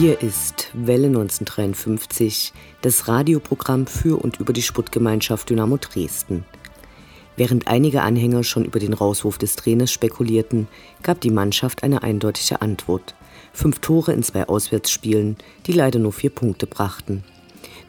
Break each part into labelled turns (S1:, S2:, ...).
S1: Hier ist Welle 1953, das Radioprogramm für und über die Sputtgemeinschaft Dynamo Dresden. Während einige Anhänger schon über den Rauswurf des Trainers spekulierten, gab die Mannschaft eine eindeutige Antwort. Fünf Tore in zwei Auswärtsspielen, die leider nur vier Punkte brachten.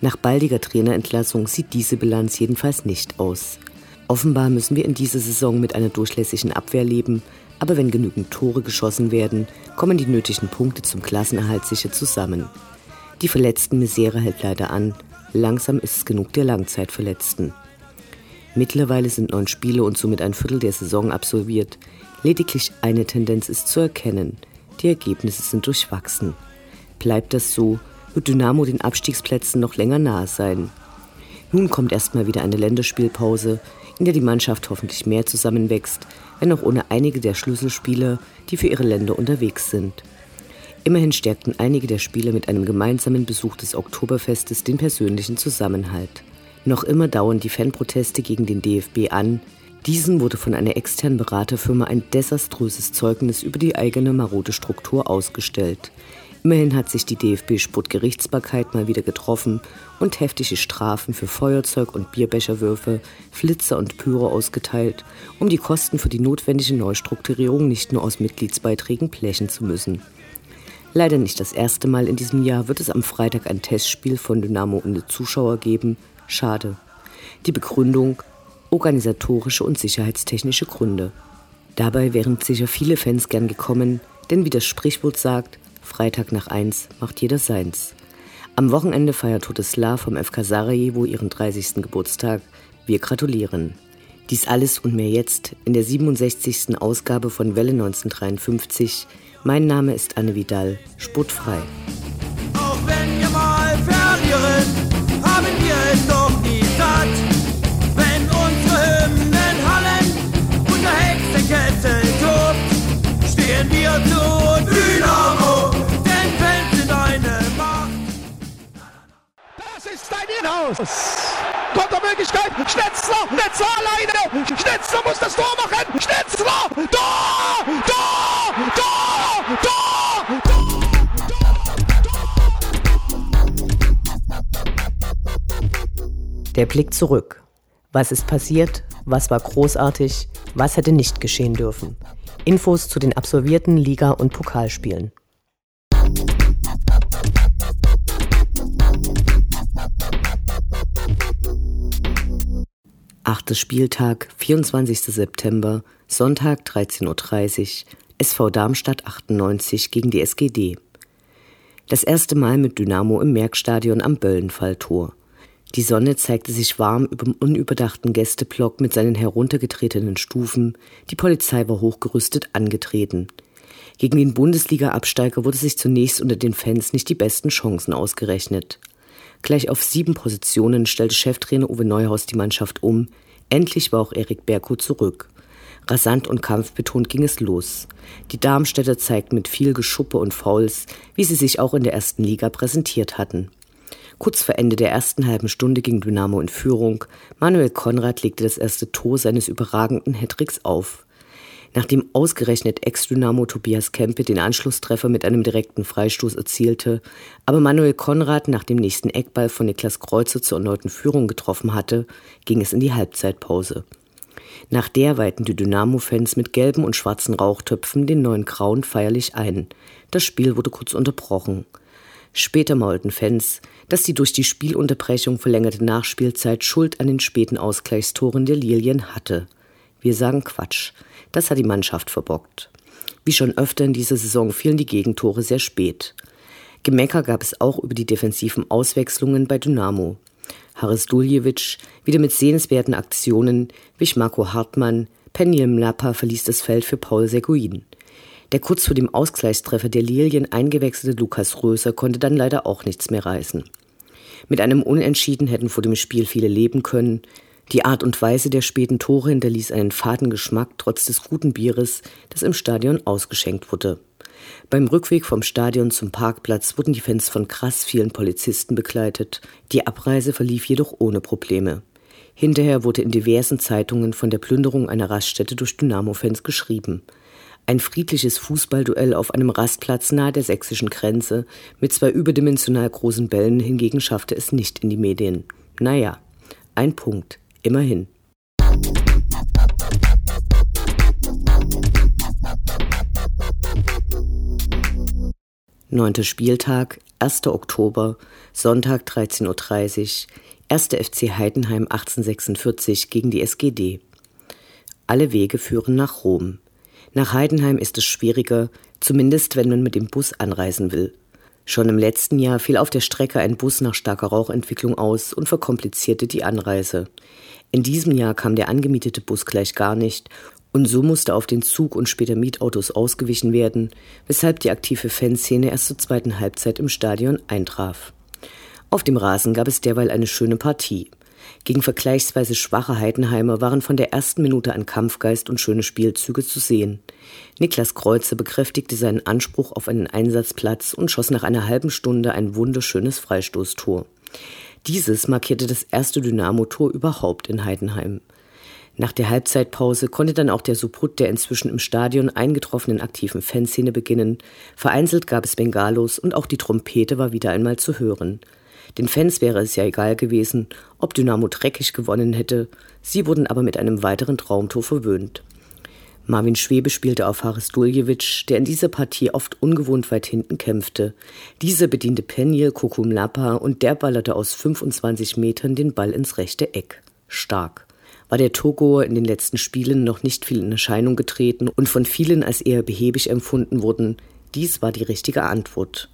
S1: Nach baldiger Trainerentlassung sieht diese Bilanz jedenfalls nicht aus. Offenbar müssen wir in dieser Saison mit einer durchlässigen Abwehr leben, aber wenn genügend Tore geschossen werden, kommen die nötigen Punkte zum Klassenerhalt sicher zusammen. Die verletzten Misere hält leider an. Langsam ist es genug der Langzeitverletzten. Mittlerweile sind neun Spiele und somit ein Viertel der Saison absolviert. Lediglich eine Tendenz ist zu erkennen. Die Ergebnisse sind durchwachsen. Bleibt das so, wird Dynamo den Abstiegsplätzen noch länger nahe sein. Nun kommt erstmal wieder eine Länderspielpause, in der die Mannschaft hoffentlich mehr zusammenwächst, wenn auch ohne einige der Schlüsselspieler, die für ihre Länder unterwegs sind. Immerhin stärkten einige der Spieler mit einem gemeinsamen Besuch des Oktoberfestes den persönlichen Zusammenhalt. Noch immer dauern die Fanproteste gegen den DFB an. Diesen wurde von einer externen Beraterfirma ein desaströses Zeugnis über die eigene marode Struktur ausgestellt. Immerhin hat sich die DFB-Sportgerichtsbarkeit mal wieder getroffen und heftige Strafen für Feuerzeug- und Bierbecherwürfe, Flitzer und Pyro ausgeteilt, um die Kosten für die notwendige Neustrukturierung nicht nur aus Mitgliedsbeiträgen blechen zu müssen. Leider nicht das erste Mal in diesem Jahr wird es am Freitag ein Testspiel von Dynamo ohne Zuschauer geben. Schade. Die Begründung organisatorische und sicherheitstechnische Gründe. Dabei wären sicher viele Fans gern gekommen, denn wie das Sprichwort sagt, Freitag nach eins macht jeder seins. Am Wochenende feiert Toteslav vom FK Sarajevo ihren 30. Geburtstag. Wir gratulieren. Dies alles und mehr jetzt in der 67. Ausgabe von Welle 1953. Mein Name ist Anne Vidal, sportfrei.
S2: Auch wenn wir mal verlieren, haben wir es doch nie satt. Wenn unsere Hymnen hallen und der Hexenkessel tobt, stehen wir zu Dynamo.
S3: Inhouse. Kontermöglichkeit. Schnetzler. Schnetzler alleine. Schnetzler muss das Tor machen. Schnetzler. Tor. Tor. Tor.
S1: Der Blick zurück. Was ist passiert? Was war großartig? Was hätte nicht geschehen dürfen? Infos zu den absolvierten Liga- und Pokalspielen. Achter Spieltag, 24. September, Sonntag 13.30 Uhr, SV Darmstadt 98 gegen die SGD. Das erste Mal mit Dynamo im Merkstadion am Böllenfalltor. Die Sonne zeigte sich warm über dem unüberdachten Gästeblock mit seinen heruntergetretenen Stufen. Die Polizei war hochgerüstet angetreten. Gegen den Bundesliga-Absteiger wurde sich zunächst unter den Fans nicht die besten Chancen ausgerechnet. Gleich auf sieben Positionen stellte Cheftrainer Uwe Neuhaus die Mannschaft um. Endlich war auch Erik Berko zurück. Rasant und kampfbetont ging es los. Die Darmstädter zeigten mit viel Geschuppe und Fouls, wie sie sich auch in der ersten Liga präsentiert hatten. Kurz vor Ende der ersten halben Stunde ging Dynamo in Führung. Manuel Konrad legte das erste Tor seines überragenden Hattricks auf. Nachdem ausgerechnet Ex-Dynamo Tobias Kempe den Anschlusstreffer mit einem direkten Freistoß erzielte, aber Manuel Konrad nach dem nächsten Eckball von Niklas Kreuzer zur erneuten Führung getroffen hatte, ging es in die Halbzeitpause. Nach der weihten die Dynamo-Fans mit gelben und schwarzen Rauchtöpfen den neuen Grauen feierlich ein. Das Spiel wurde kurz unterbrochen. Später maulten Fans, dass die durch die Spielunterbrechung verlängerte Nachspielzeit Schuld an den späten Ausgleichstoren der Lilien hatte. Wir sagen Quatsch. Das hat die Mannschaft verbockt. Wie schon öfter in dieser Saison fielen die Gegentore sehr spät. Gemecker gab es auch über die defensiven Auswechslungen bei Dynamo. Haris Duljevic wieder mit sehenswerten Aktionen, wich Marco Hartmann, Penil Mlapa verließ das Feld für Paul Seguin. Der kurz vor dem Ausgleichstreffer der Lilien eingewechselte Lukas Röser konnte dann leider auch nichts mehr reißen. Mit einem Unentschieden hätten vor dem Spiel viele leben können. Die Art und Weise der späten Tore hinterließ einen faden Geschmack trotz des guten Bieres, das im Stadion ausgeschenkt wurde. Beim Rückweg vom Stadion zum Parkplatz wurden die Fans von krass vielen Polizisten begleitet. Die Abreise verlief jedoch ohne Probleme. Hinterher wurde in diversen Zeitungen von der Plünderung einer Raststätte durch Dynamo-Fans geschrieben. Ein friedliches Fußballduell auf einem Rastplatz nahe der sächsischen Grenze mit zwei überdimensional großen Bällen hingegen schaffte es nicht in die Medien. Naja, ein Punkt, immerhin. Neunter Spieltag, 1. Oktober, Sonntag 13.30 Uhr, 1. FC Heidenheim 1846 gegen die SGD. Alle Wege führen nach Rom. Nach Heidenheim ist es schwieriger, zumindest wenn man mit dem Bus anreisen will. Schon im letzten Jahr fiel auf der Strecke ein Bus nach starker Rauchentwicklung aus und verkomplizierte die Anreise. In diesem Jahr kam der angemietete Bus gleich gar nicht und so musste auf den Zug und später Mietautos ausgewichen werden, weshalb die aktive Fanszene erst zur zweiten Halbzeit im Stadion eintraf. Auf dem Rasen gab es derweil eine schöne Partie. Gegen vergleichsweise schwache Heidenheimer waren von der ersten Minute an Kampfgeist und schöne Spielzüge zu sehen. Niklas Kreuzer bekräftigte seinen Anspruch auf einen Einsatzplatz und schoss nach einer halben Stunde ein wunderschönes Freistoßtor. Dieses markierte das erste Dynamo-Tor überhaupt in Heidenheim. Nach der Halbzeitpause konnte dann auch der Subut der inzwischen im Stadion eingetroffenen aktiven Fanszene beginnen. Vereinzelt gab es Bengalos und auch die Trompete war wieder einmal zu hören. Den Fans wäre es ja egal gewesen, ob Dynamo dreckig gewonnen hätte. Sie wurden aber mit einem weiteren Traumtor verwöhnt. Marvin Schwebe spielte auf Haris Duljevic, der in dieser Partie oft ungewohnt weit hinten kämpfte. Dieser bediente Penje, Kokumlapa und der ballerte aus 25 Metern den Ball ins rechte Eck. Stark war der Togo in den letzten Spielen noch nicht viel in Erscheinung getreten und von vielen als eher behäbig empfunden wurden. Dies war die richtige Antwort.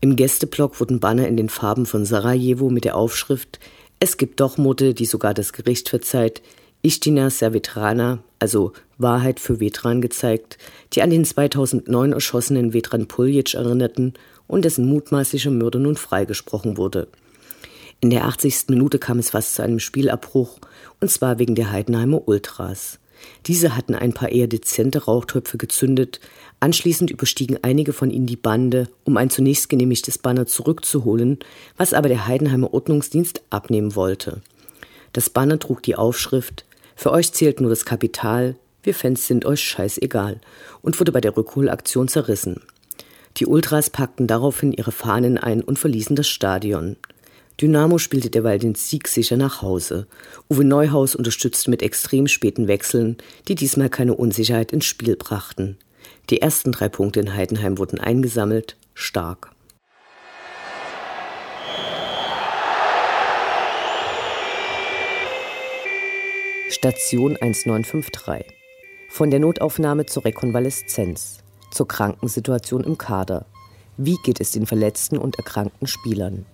S1: Im Gästeblock wurden Banner in den Farben von Sarajevo mit der Aufschrift Es gibt doch Mutte, die sogar das Gericht verzeiht, Istina Servitrana, also Wahrheit für Vetran gezeigt, die an den 2009 erschossenen Vetran Puljic erinnerten und dessen mutmaßlicher Mörder nun freigesprochen wurde. In der 80. Minute kam es fast zu einem Spielabbruch, und zwar wegen der Heidenheimer Ultras. Diese hatten ein paar eher dezente Rauchtöpfe gezündet, anschließend überstiegen einige von ihnen die Bande, um ein zunächst genehmigtes Banner zurückzuholen, was aber der Heidenheimer Ordnungsdienst abnehmen wollte. Das Banner trug die Aufschrift Für euch zählt nur das Kapital, wir Fans sind euch scheißegal und wurde bei der Rückholaktion zerrissen. Die Ultras packten daraufhin ihre Fahnen ein und verließen das Stadion. Dynamo spielte derweil den Sieg sicher nach Hause. Uwe Neuhaus unterstützte mit extrem späten Wechseln, die diesmal keine Unsicherheit ins Spiel brachten. Die ersten drei Punkte in Heidenheim wurden eingesammelt, stark. Station 1953. Von der Notaufnahme zur Rekonvaleszenz, zur Krankensituation im Kader. Wie geht es den verletzten und erkrankten Spielern?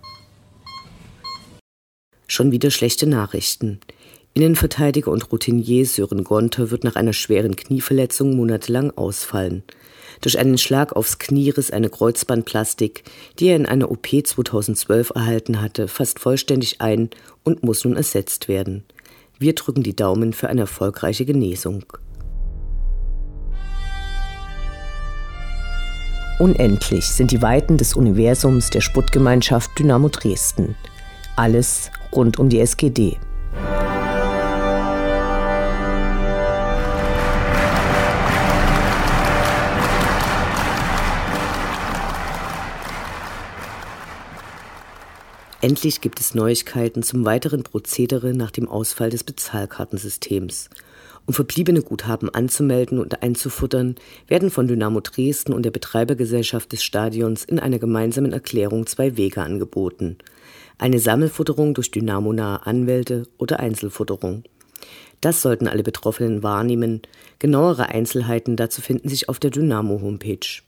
S1: Schon wieder schlechte Nachrichten. Innenverteidiger und Routinier Sören Gonter wird nach einer schweren Knieverletzung monatelang ausfallen. Durch einen Schlag aufs Knie riss eine Kreuzbandplastik, die er in einer OP 2012 erhalten hatte, fast vollständig ein und muss nun ersetzt werden. Wir drücken die Daumen für eine erfolgreiche Genesung. Unendlich sind die Weiten des Universums der Sputtgemeinschaft Dynamo Dresden. Alles rund um die SGD. Endlich gibt es Neuigkeiten zum weiteren Prozedere nach dem Ausfall des Bezahlkartensystems. Um verbliebene Guthaben anzumelden und einzufuttern, werden von Dynamo Dresden und der Betreibergesellschaft des Stadions in einer gemeinsamen Erklärung zwei Wege angeboten eine Sammelfutterung durch dynamonahe Anwälte oder Einzelfutterung. Das sollten alle Betroffenen wahrnehmen. Genauere Einzelheiten dazu finden sich auf der Dynamo-Homepage.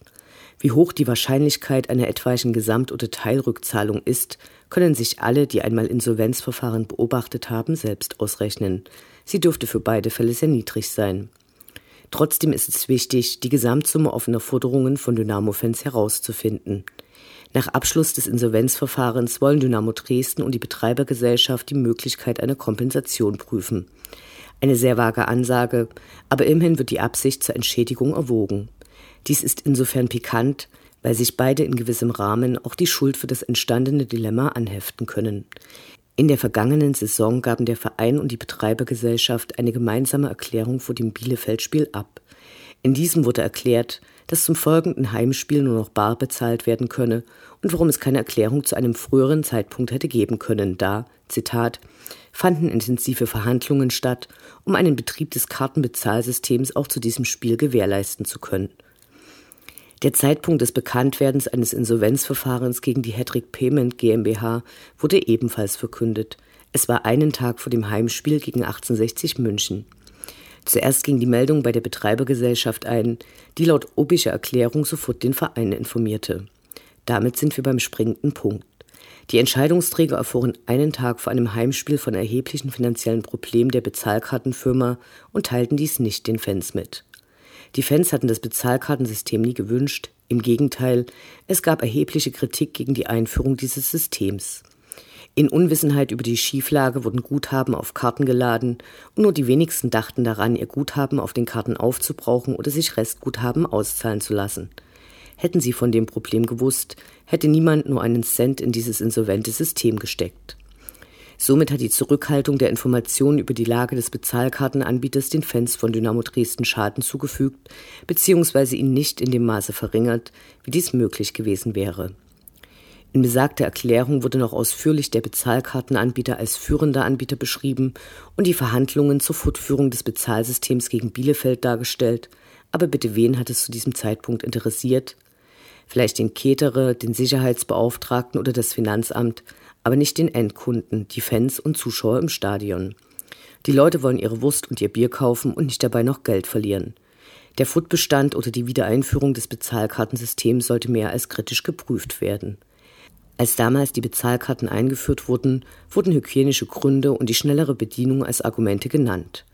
S1: Wie hoch die Wahrscheinlichkeit einer etwaigen Gesamt- oder Teilrückzahlung ist, können sich alle, die einmal Insolvenzverfahren beobachtet haben, selbst ausrechnen. Sie dürfte für beide Fälle sehr niedrig sein. Trotzdem ist es wichtig, die Gesamtsumme offener Forderungen von Dynamo-Fans herauszufinden. Nach Abschluss des Insolvenzverfahrens wollen Dynamo Dresden und die Betreibergesellschaft die Möglichkeit einer Kompensation prüfen. Eine sehr vage Ansage, aber immerhin wird die Absicht zur Entschädigung erwogen. Dies ist insofern pikant, weil sich beide in gewissem Rahmen auch die Schuld für das entstandene Dilemma anheften können. In der vergangenen Saison gaben der Verein und die Betreibergesellschaft eine gemeinsame Erklärung vor dem Bielefeld-Spiel ab. In diesem wurde erklärt, dass zum folgenden Heimspiel nur noch bar bezahlt werden könne und warum es keine Erklärung zu einem früheren Zeitpunkt hätte geben können, da, Zitat, fanden intensive Verhandlungen statt, um einen Betrieb des Kartenbezahlsystems auch zu diesem Spiel gewährleisten zu können. Der Zeitpunkt des Bekanntwerdens eines Insolvenzverfahrens gegen die Hedrick Payment GmbH wurde ebenfalls verkündet. Es war einen Tag vor dem Heimspiel gegen 1860 München. Zuerst ging die Meldung bei der Betreibergesellschaft ein, die laut obischer Erklärung sofort den Verein informierte. Damit sind wir beim springenden Punkt. Die Entscheidungsträger erfuhren einen Tag vor einem Heimspiel von erheblichen finanziellen Problemen der Bezahlkartenfirma und teilten dies nicht den Fans mit. Die Fans hatten das Bezahlkartensystem nie gewünscht, im Gegenteil, es gab erhebliche Kritik gegen die Einführung dieses Systems. In Unwissenheit über die Schieflage wurden Guthaben auf Karten geladen und nur die wenigsten dachten daran, ihr Guthaben auf den Karten aufzubrauchen oder sich Restguthaben auszahlen zu lassen. Hätten sie von dem Problem gewusst, hätte niemand nur einen Cent in dieses insolvente System gesteckt. Somit hat die Zurückhaltung der Informationen über die Lage des Bezahlkartenanbieters den Fans von Dynamo Dresden Schaden zugefügt bzw. ihn nicht in dem Maße verringert, wie dies möglich gewesen wäre. In besagter Erklärung wurde noch ausführlich der Bezahlkartenanbieter als führender Anbieter beschrieben und die Verhandlungen zur Fortführung des Bezahlsystems gegen Bielefeld dargestellt. Aber bitte wen hat es zu diesem Zeitpunkt interessiert? Vielleicht den Ketere, den Sicherheitsbeauftragten oder das Finanzamt, aber nicht den Endkunden, die Fans und Zuschauer im Stadion. Die Leute wollen ihre Wurst und ihr Bier kaufen und nicht dabei noch Geld verlieren. Der Footbestand oder die Wiedereinführung des Bezahlkartensystems sollte mehr als kritisch geprüft werden. Als damals die Bezahlkarten eingeführt wurden, wurden hygienische Gründe und die schnellere Bedienung als Argumente genannt.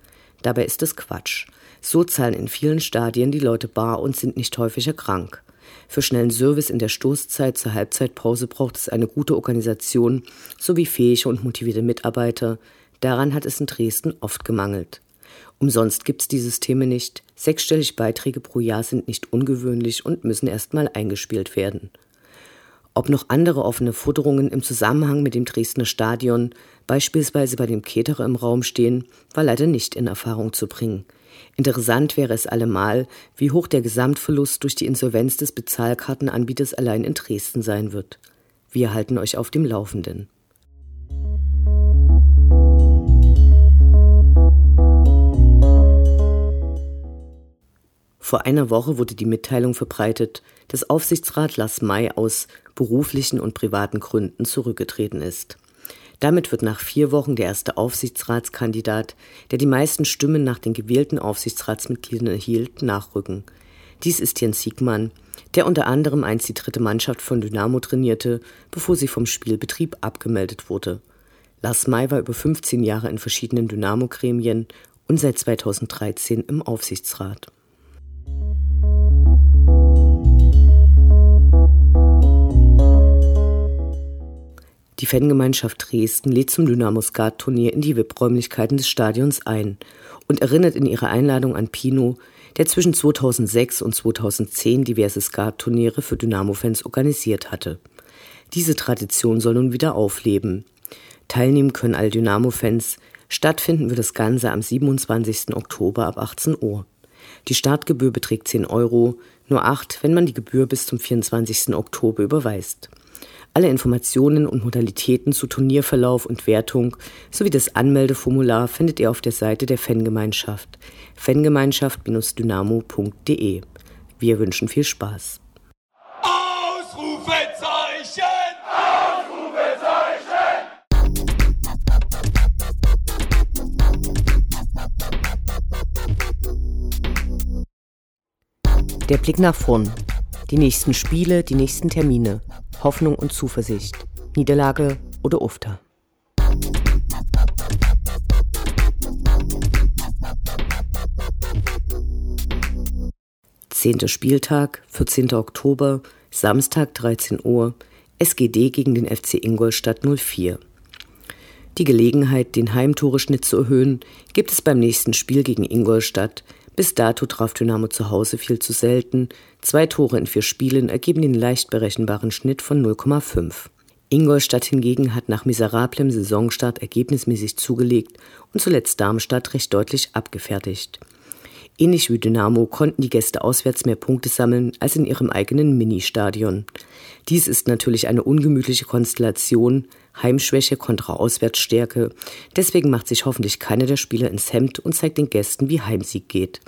S1: Dabei ist es Quatsch. So zahlen in vielen Stadien die Leute bar und sind nicht häufiger krank. Für schnellen Service in der Stoßzeit zur Halbzeitpause braucht es eine gute Organisation sowie fähige und motivierte Mitarbeiter. Daran hat es in Dresden oft gemangelt. Umsonst gibt es die Systeme nicht. Sechsstellig Beiträge pro Jahr sind nicht ungewöhnlich und müssen erstmal eingespielt werden. Ob noch andere offene Futterungen im Zusammenhang mit dem Dresdner Stadion, beispielsweise bei dem Keterer im Raum stehen, war leider nicht in Erfahrung zu bringen. Interessant wäre es allemal, wie hoch der Gesamtverlust durch die Insolvenz des Bezahlkartenanbieters allein in Dresden sein wird. Wir halten euch auf dem Laufenden. Vor einer Woche wurde die Mitteilung verbreitet, dass Aufsichtsrat Lars May aus beruflichen und privaten Gründen zurückgetreten ist. Damit wird nach vier Wochen der erste Aufsichtsratskandidat, der die meisten Stimmen nach den gewählten Aufsichtsratsmitgliedern erhielt, nachrücken. Dies ist Jens Siegmann, der unter anderem einst die dritte Mannschaft von Dynamo trainierte, bevor sie vom Spielbetrieb abgemeldet wurde. Lars May war über 15 Jahre in verschiedenen Dynamo-Gremien und seit 2013 im Aufsichtsrat. Die Fangemeinschaft Dresden lädt zum Dynamo Skat Turnier in die VIP-Räumlichkeiten des Stadions ein und erinnert in ihrer Einladung an Pino, der zwischen 2006 und 2010 diverse Skat-Turniere für Dynamo-Fans organisiert hatte. Diese Tradition soll nun wieder aufleben. Teilnehmen können alle Dynamo-Fans. Stattfinden wird das Ganze am 27. Oktober ab 18 Uhr. Die Startgebühr beträgt 10 Euro, nur 8, wenn man die Gebühr bis zum 24. Oktober überweist. Alle Informationen und Modalitäten zu Turnierverlauf und Wertung sowie das Anmeldeformular findet ihr auf der Seite der Fangemeinschaft fangemeinschaft-dynamo.de. Wir wünschen viel Spaß.
S2: Ausrufezeichen! Ausrufezeichen!
S1: Der Blick nach vorn. Die nächsten Spiele, die nächsten Termine. Hoffnung und Zuversicht, Niederlage oder Ufter. Zehnter Spieltag, 14. Oktober, Samstag 13 Uhr, SGD gegen den FC Ingolstadt 04. Die Gelegenheit, den Heimtoreschnitt zu erhöhen, gibt es beim nächsten Spiel gegen Ingolstadt. Bis dato traf Dynamo zu Hause viel zu selten. Zwei Tore in vier Spielen ergeben den leicht berechenbaren Schnitt von 0,5. Ingolstadt hingegen hat nach miserablem Saisonstart ergebnismäßig zugelegt und zuletzt Darmstadt recht deutlich abgefertigt. Ähnlich wie Dynamo konnten die Gäste auswärts mehr Punkte sammeln als in ihrem eigenen Ministadion. Dies ist natürlich eine ungemütliche Konstellation, Heimschwäche kontra Auswärtsstärke. Deswegen macht sich hoffentlich keiner der Spieler ins Hemd und zeigt den Gästen, wie Heimsieg geht.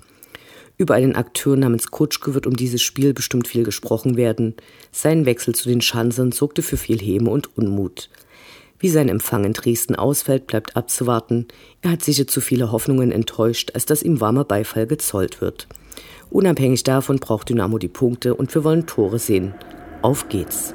S1: Über einen Akteur namens Kutschke wird um dieses Spiel bestimmt viel gesprochen werden. Sein Wechsel zu den Schanzern sorgte für viel Häme und Unmut. Wie sein Empfang in Dresden ausfällt, bleibt abzuwarten. Er hat sicher zu viele Hoffnungen enttäuscht, als dass ihm warmer Beifall gezollt wird. Unabhängig davon braucht Dynamo die Punkte und wir wollen Tore sehen. Auf geht's!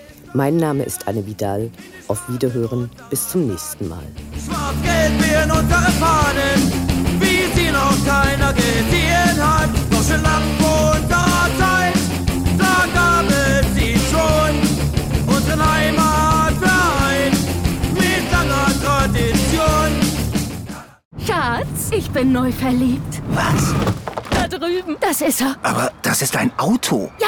S1: Mein Name ist Anne Vidal. Auf Wiederhören. Bis zum nächsten Mal.
S2: Schwarz-Gelb werden unsere Fahnen, wie sie noch keiner gesehen hat. Doch schon lang vor unserer Zeit, da gab es sie schon. Unseren Heimatverein mit langer Tradition.
S4: Schatz, ich bin neu verliebt.
S5: Was?
S4: Da drüben. Das ist er.
S5: Aber das ist ein Auto.
S4: Ja,